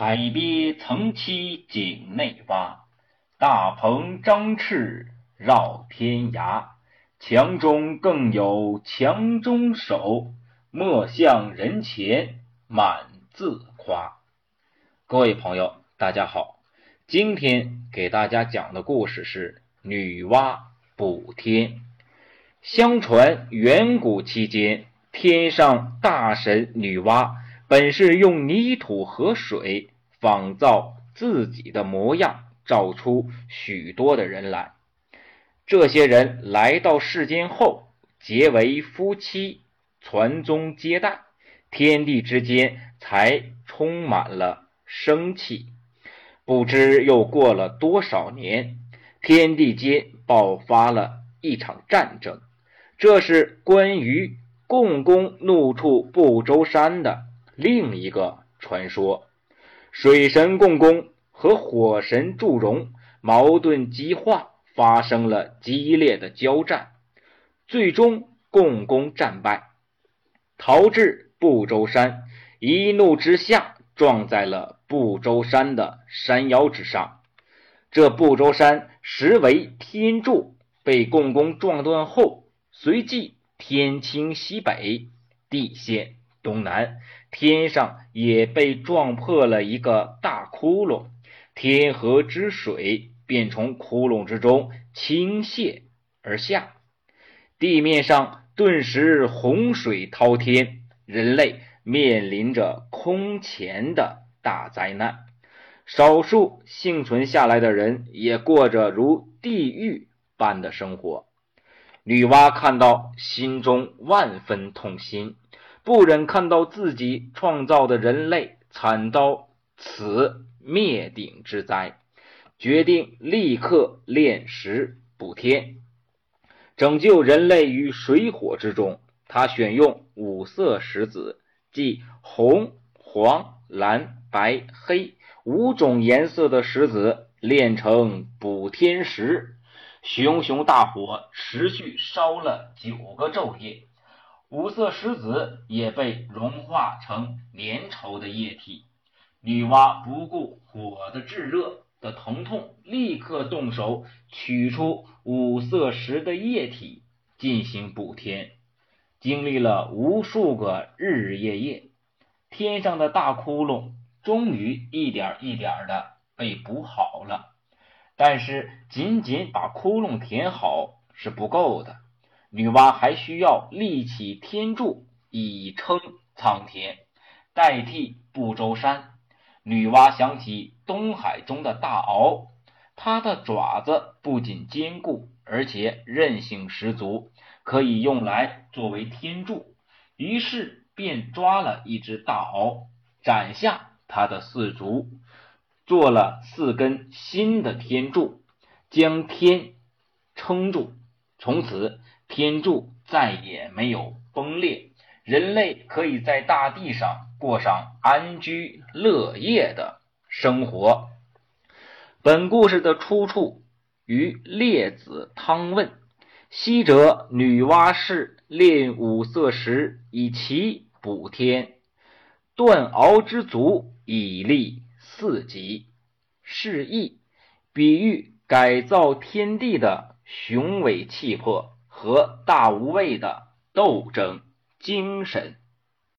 海鳖曾栖井内蛙，大鹏张翅绕天涯。墙中更有墙中手，莫向人前满自夸。各位朋友，大家好，今天给大家讲的故事是女娲补天。相传远古期间，天上大神女娲。本是用泥土和水仿造自己的模样，造出许多的人来。这些人来到世间后，结为夫妻，传宗接代，天地之间才充满了生气。不知又过了多少年，天地间爆发了一场战争。这是关于共工怒触不周山的。另一个传说，水神共工和火神祝融矛盾激化，发生了激烈的交战，最终共工战败，逃至不周山，一怒之下撞在了不周山的山腰之上。这不周山实为天柱，被共工撞断后，随即天倾西北，地陷东南。天上也被撞破了一个大窟窿，天河之水便从窟窿之中倾泻而下，地面上顿时洪水滔天，人类面临着空前的大灾难。少数幸存下来的人也过着如地狱般的生活。女娲看到，心中万分痛心。不忍看到自己创造的人类惨遭此灭顶之灾，决定立刻炼石补天，拯救人类于水火之中。他选用五色石子，即红、黄、蓝、白、黑五种颜色的石子，炼成补天石。熊熊大火持续烧了九个昼夜。五色石子也被融化成粘稠的液体。女娲不顾火的炙热的疼痛，立刻动手取出五色石的液体进行补天。经历了无数个日日夜夜，天上的大窟窿终于一点一点的被补好了。但是，仅仅把窟窿填好是不够的。女娲还需要立起天柱以撑苍天，代替不周山。女娲想起东海中的大鳌，它的爪子不仅坚固，而且韧性十足，可以用来作为天柱。于是便抓了一只大鳌，斩下它的四足，做了四根新的天柱，将天撑住。从此。天柱再也没有崩裂，人类可以在大地上过上安居乐业的生活。本故事的出处于《列子汤问》，昔者女娲氏炼五色石以其补天，断鳌之足以立四极，是意比喻改造天地的雄伟气魄。和大无畏的斗争精神。